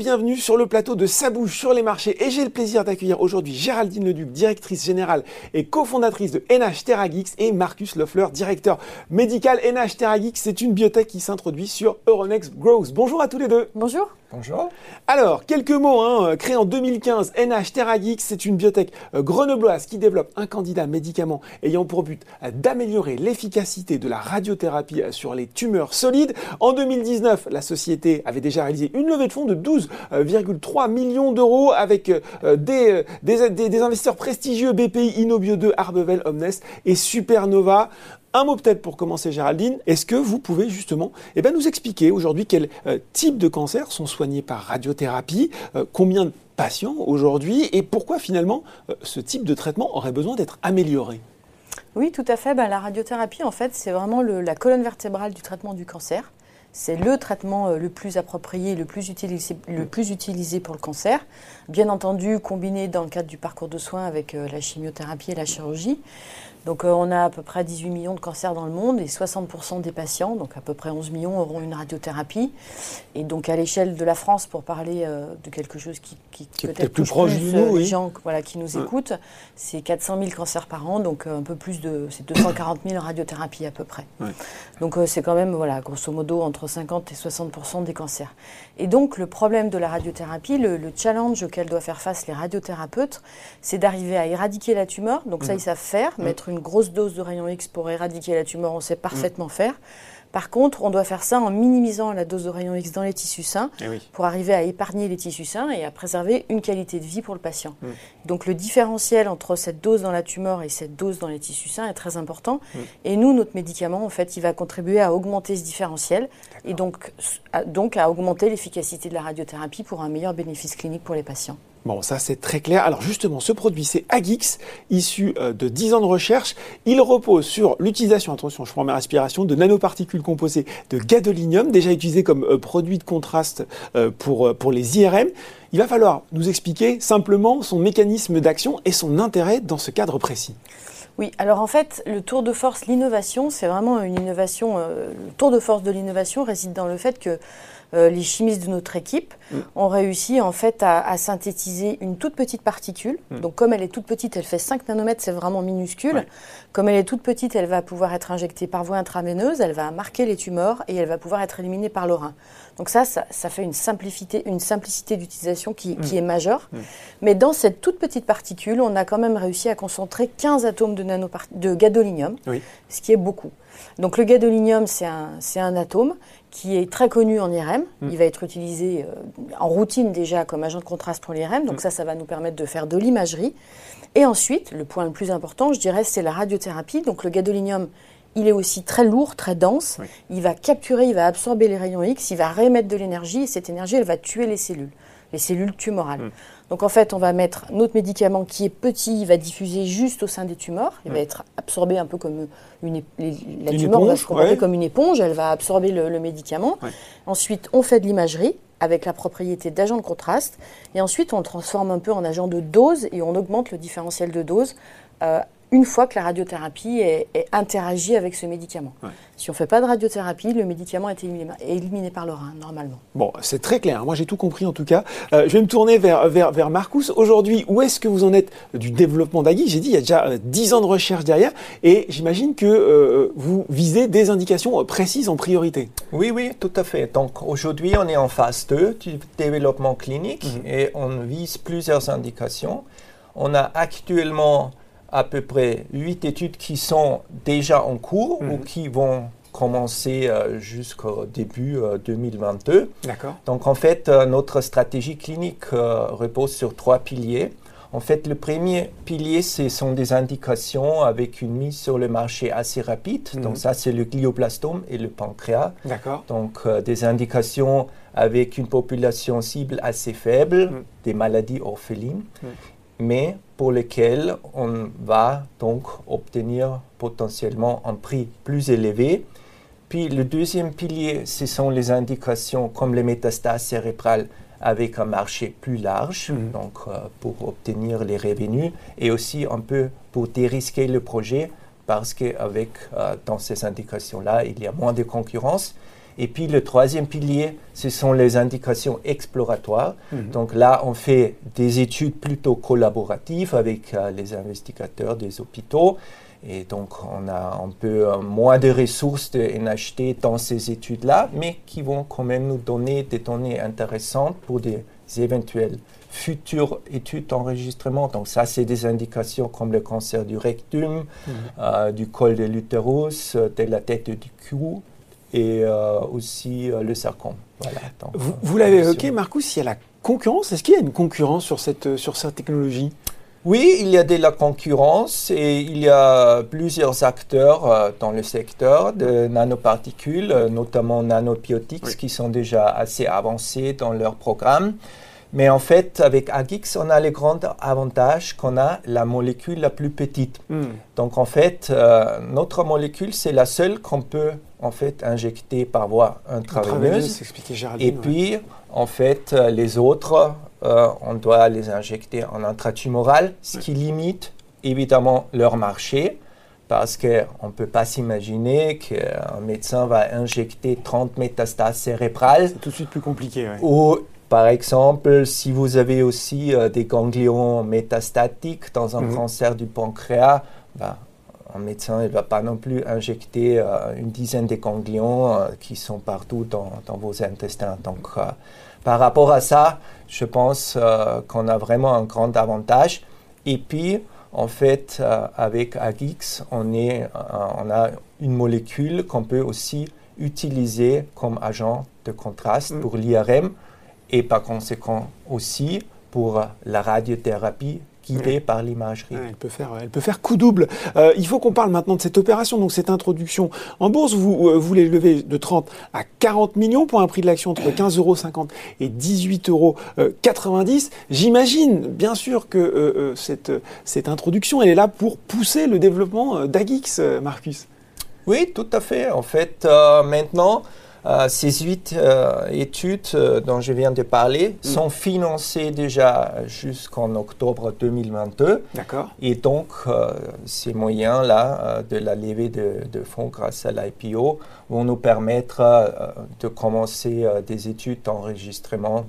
Bienvenue sur le plateau de Sabouche sur les marchés et j'ai le plaisir d'accueillir aujourd'hui Géraldine Leduc, directrice générale et cofondatrice de NH TerraGeeks et Marcus Loeffler, directeur médical NH TerraGeeks. C'est une biotech qui s'introduit sur Euronext Growth. Bonjour à tous les deux. Bonjour. Bonjour. Alors, quelques mots, hein, créé en 2015, NH TerraGeeks, c'est une biotech euh, grenobloise qui développe un candidat médicament ayant pour but euh, d'améliorer l'efficacité de la radiothérapie euh, sur les tumeurs solides. En 2019, la société avait déjà réalisé une levée de fonds de 12,3 millions d'euros avec des, des, investisseurs prestigieux BPI, Inobio 2, Arbevel, Omnes et Supernova. Un mot peut-être pour commencer, Géraldine. Est-ce que vous pouvez justement eh ben, nous expliquer aujourd'hui quels types de cancers sont soignés par radiothérapie, combien de patients aujourd'hui et pourquoi finalement ce type de traitement aurait besoin d'être amélioré? Oui, tout à fait. Ben, la radiothérapie, en fait, c'est vraiment la colonne vertébrale du traitement du cancer. C'est le traitement euh, le plus approprié, le plus, utilisé, le plus utilisé pour le cancer. Bien entendu, combiné dans le cadre du parcours de soins avec euh, la chimiothérapie et la chirurgie. Donc euh, on a à peu près 18 millions de cancers dans le monde et 60% des patients, donc à peu près 11 millions, auront une radiothérapie. Et donc à l'échelle de la France, pour parler euh, de quelque chose qui, qui, peut-être plus proche de nous, euh, les gens voilà, qui nous écoutent, c'est 400 000 cancers par an, donc un peu plus de, c'est 240 000 radiothérapies à peu près. Donc c'est quand même, voilà, grosso modo, entre 50 et 60% des cancers. Et donc le problème de la radiothérapie, le, challenge auquel doivent faire face les radiothérapeutes, c'est d'arriver à éradiquer la tumeur. Donc ça, mmh. ils savent faire, mmh. mettre une grosse dose de rayons X pour éradiquer la tumeur, on sait parfaitement mm. faire. Par contre, on doit faire ça en minimisant la dose de rayons X dans les tissus sains eh pour arriver à épargner les tissus sains et à préserver une qualité de vie pour le patient. Mm. Donc le différentiel entre cette dose dans la tumeur et cette dose dans les tissus sains est très important. Mm. Et nous, notre médicament, en fait, il va contribuer à augmenter ce différentiel et donc donc à augmenter l'efficacité de la radiothérapie pour un meilleur bénéfice clinique pour les patients. Bon, ça c'est très clair. Alors justement, ce produit, c'est Agix, issu euh, de 10 ans de recherche. Il repose sur l'utilisation, attention, je prends ma respiration, de nanoparticules composées de gadolinium, déjà utilisé comme euh, produit de contraste euh, pour, pour les IRM. Il va falloir nous expliquer simplement son mécanisme d'action et son intérêt dans ce cadre précis. Oui, alors en fait, le tour de force, l'innovation, c'est vraiment une innovation. le tour de force de l'innovation réside dans le fait que les chimistes de notre équipe mm. ont réussi en fait à, synthétiser une toute petite particule. Mm. Donc comme elle est toute petite, elle fait 5 nanomètres, c'est vraiment minuscule. Comme elle est toute petite, elle va pouvoir être injectée par voie intraveineuse, elle va marquer les tumeurs et elle va pouvoir être éliminée par l'orin. Donc ça, ça, fait une simplicité, une simplicité d'utilisation qui, mm. est majeure. Mais dans cette toute petite particule, on a quand même réussi à concentrer 15 atomes de, de gadolinium, ce qui est beaucoup. Donc le gadolinium, c'est un, un atome qui est très connu en IRM. Mm. Il va être utilisé euh, en routine déjà comme agent de contraste pour l'IRM. Donc mm. ça, ça va nous permettre de faire de l'imagerie. Et ensuite, le point le plus important, je dirais, c'est la radiothérapie. Donc le gadolinium, il est aussi très lourd, très dense. Il va capturer, il va absorber les rayons X, il va réémettre de l'énergie et cette énergie, elle va tuer les cellules, les cellules tumorales. Mm. Donc en fait, on va mettre notre médicament qui est petit, il va diffuser juste au sein des tumeurs, il va être absorbé un peu comme une, la tumeur va se comporter comme une éponge, elle va absorber le, médicament. Ensuite, on fait de l'imagerie avec la propriété d'agent de contraste, et ensuite on le transforme un peu en agent de dose et on augmente le différentiel de dose euh, une fois que la radiothérapie est, interagit avec ce médicament. Si on ne fait pas de radiothérapie, le médicament est éliminé, par le rein, normalement. Bon, c'est très clair. Moi, j'ai tout compris en tout cas. Euh, je vais me tourner vers, vers, vers Marcus. Aujourd'hui, où est-ce que vous en êtes du développement d'Agui? J'ai dit, il y a déjà 10 euh, ans de recherche derrière et j'imagine que euh, vous visez des indications précises en priorité. Oui, oui, tout à fait. Donc aujourd'hui, on est en phase 2 du développement clinique mhm. et on vise plusieurs indications. On a actuellement à peu près huit études qui sont déjà en cours ou mhm. qui vont commencer euh, jusqu'au début 2022. Euh, D'accord. Donc en fait, euh, notre stratégie clinique repose sur trois piliers. En fait, le premier pilier, ce sont des indications avec une mise sur le marché assez rapide. Mhm. Donc ça, c'est le glioblastome et le pancréas. D'accord. Donc des indications avec une population cible assez faible, mhm. des maladies orphelines mais pour lesquels on va donc obtenir potentiellement un prix plus élevé. Puis le deuxième pilier, ce sont les indications comme les métastases cérébrales avec un marché plus large, mhm. donc euh, pour obtenir les revenus et aussi un peu pour dérisquer le projet parce qu'avec euh, dans ces indications-là, il y a moins de concurrence. Et puis le troisième pilier, ce sont les indications exploratoires. Mhm. Donc là, on fait des études plutôt collaboratives avec euh, les investigateurs des hôpitaux. Et donc, on a un peu euh, moins de ressources de NHT dans ces études-là, mais qui vont quand même nous donner des données intéressantes pour des éventuelles futures études d'enregistrement. Donc ça, c'est des indications comme le cancer du rectum, mhm. euh, du col de l'utérus, de la tête et du cou, et euh, aussi le sarcome. Voilà, vous, vous l'avez évoqué, Marcus, il y a la concurrence. Est-ce qu'il y a une concurrence sur cette, sur cette technologie? Oui, il y a de la concurrence et il y a plusieurs acteurs euh, dans le secteur de nanoparticules, euh, notamment nanobiotics, qui sont déjà assez avancés dans leur programme. Mais en fait, avec Agix, on a le grand avantage qu'on a la molécule la plus petite. Hmm. Donc en fait, euh, notre molécule, c'est la seule qu'on peut en fait injecter par voie intraveineuse. Et puis, en fait, les autres, euh, on doit les injecter en intratumoral, ce qui limite évidemment leur marché parce qu'on ne peut pas s'imaginer qu'un médecin va injecter 30 métastases cérébrales. C'est tout de suite plus compliqué. Ou, par exemple, si vous avez aussi euh, des ganglions métastatiques dans un mhm. cancer du pancréas, bah, un médecin ne va pas non plus injecter euh, une dizaine de ganglions qui sont partout dans, dans vos intestins. Donc, par rapport à ça, je pense euh, qu'on a vraiment un grand avantage. Et puis, en fait, euh, avec Agix, on, est, euh, on a une molécule qu'on peut aussi utiliser comme agent de contraste mm. pour l'IRM et par conséquent aussi pour la radiothérapie par l'imagerie. elle, peut faire, elle peut faire coup double. Euh, il faut qu'on parle maintenant de cette opération, donc cette introduction en bourse. Vous, euh, vous levez de 30 à 40 millions pour un prix de l'action entre 15,50 euros et 18,90 euros. J'imagine, bien sûr, que euh, cette, cette introduction, elle est là pour pousser le développement d'Agix, Marcus. Oui, tout à fait. En fait, maintenant, euh, ces huit euh, études euh, dont je viens de parler mm. sont financées déjà jusqu'en octobre 2022. D'accord. Et donc, ces moyens-là de la levée de, de fonds grâce à l'IPO vont nous permettre de commencer des études d'enregistrement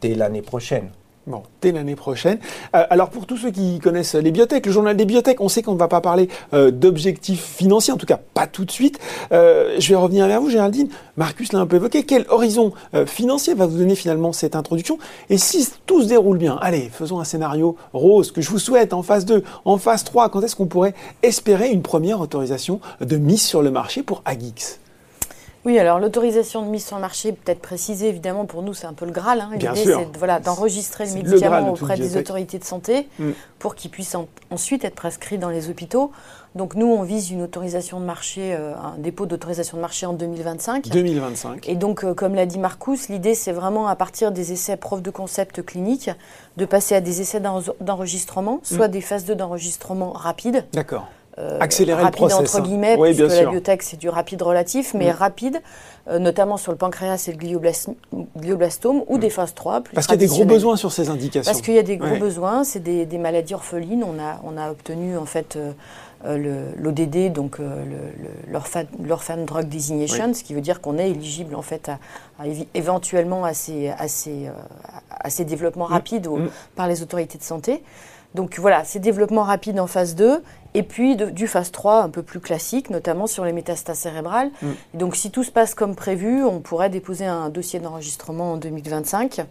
dès l'année prochaine. Bon, dès l'année prochaine. Euh, alors pour tous ceux qui connaissent les biotech, le journal des biotech, on sait qu'on ne va pas parler euh, d'objectifs financiers, en tout cas pas tout de suite. Euh, je vais revenir vers vous, Géraldine. Marcus l'a un peu évoqué. Quel horizon financier va vous donner finalement cette introduction? Et si tout se déroule bien, allez, faisons un scénario rose que je vous souhaite en phase 2, en phase 3. Quand est-ce qu'on pourrait espérer une première autorisation de mise sur le marché pour Agix? Oui, alors l'autorisation de mise sur le marché, peut-être précisée, évidemment, pour nous, c'est un peu le Graal. Hein. L'idée, c'est voilà, d'enregistrer le médicament auprès des autorités de santé mm. pour qu'il puisse ensuite être prescrit dans les hôpitaux. Donc nous, on vise une autorisation de marché, euh, un dépôt d'autorisation de marché en 2025. 2025. Et donc, euh, comme l'a dit Marcus, l'idée, c'est vraiment à partir des essais preuves de concept cliniques, de passer à des essais d'enregistrement, soit mm. des phases 2 d'enregiblastome rapide. D'accord euh, Accélérer rapide le entre hein. guillemets, puisque la biotech c'est du rapide relatif, mais mm. rapide, euh, notamment sur le pancréas et le glioblastome, ou mm. des phases 3. Plus Parce qu'il y a des gros besoins sur ces indications. Parce qu'il y a des gros besoins, c'est des, des, maladies orphelines. On a, on a obtenu en fait euh, l'ODD, donc l'Orphan Drug Designation, ce qui veut dire qu'on est éligible en fait à, éventuellement à ces, à ces, à ces développements mm. rapides par les autorités de santé. Donc voilà, ces développements rapides en phase 2 et puis du phase 3 un peu plus classique, notamment sur les métastases cérébrales. Mm. Donc si tout se passe comme prévu, on pourrait déposer un dossier d'enregistrement en 2025.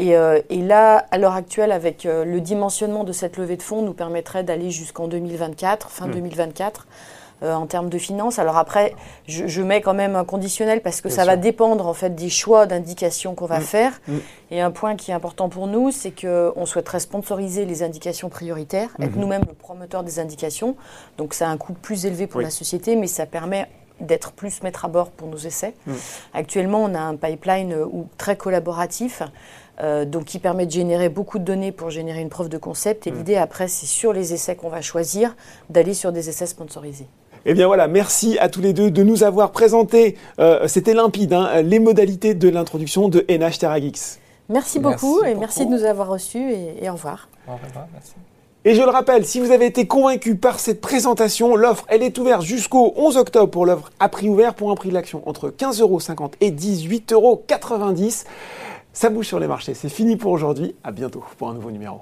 Euh, et, là, à l'heure actuelle, avec euh, le dimensionnement de cette levée de fonds, nous permettrait d'aller jusqu'en 2024, fin 2024. Euh, en termes de finances. Alors après, je, mets quand même un conditionnel parce que ça va dépendre en fait des choix d'indications qu'on va mm. faire. Mm. Et un point qui est important pour nous, c'est qu'on souhaiterait sponsoriser les indications prioritaires, être mm-hmm. nous-mêmes le promoteur des indications. Donc ça a un coût plus élevé pour la société, mais ça permet d'être plus maître à bord pour nos essais. Mm. Actuellement, on a un pipeline euh, très collaboratif. Euh, donc qui permet de générer beaucoup de données pour générer une preuve de concept. Et l'idée après, c'est sur les essais qu'on va choisir d'aller sur des essais sponsorisés. Eh bien voilà, merci à tous les deux de nous avoir présenté, euh, c'était limpide, hein, les modalités de l'introduction de NH TerraGeeks. Merci beaucoup et merci de nous avoir reçus et, et au revoir. Au revoir, merci. Et je le rappelle, si vous avez été convaincu par cette présentation, l'offre, elle est ouverte jusqu'au 11 octobre pour l'offre à prix ouvert pour un prix de l'action entre 15,50€ et 18,90€. Ça bouge sur les marchés. C'est fini pour aujourd'hui. À bientôt pour un nouveau numéro.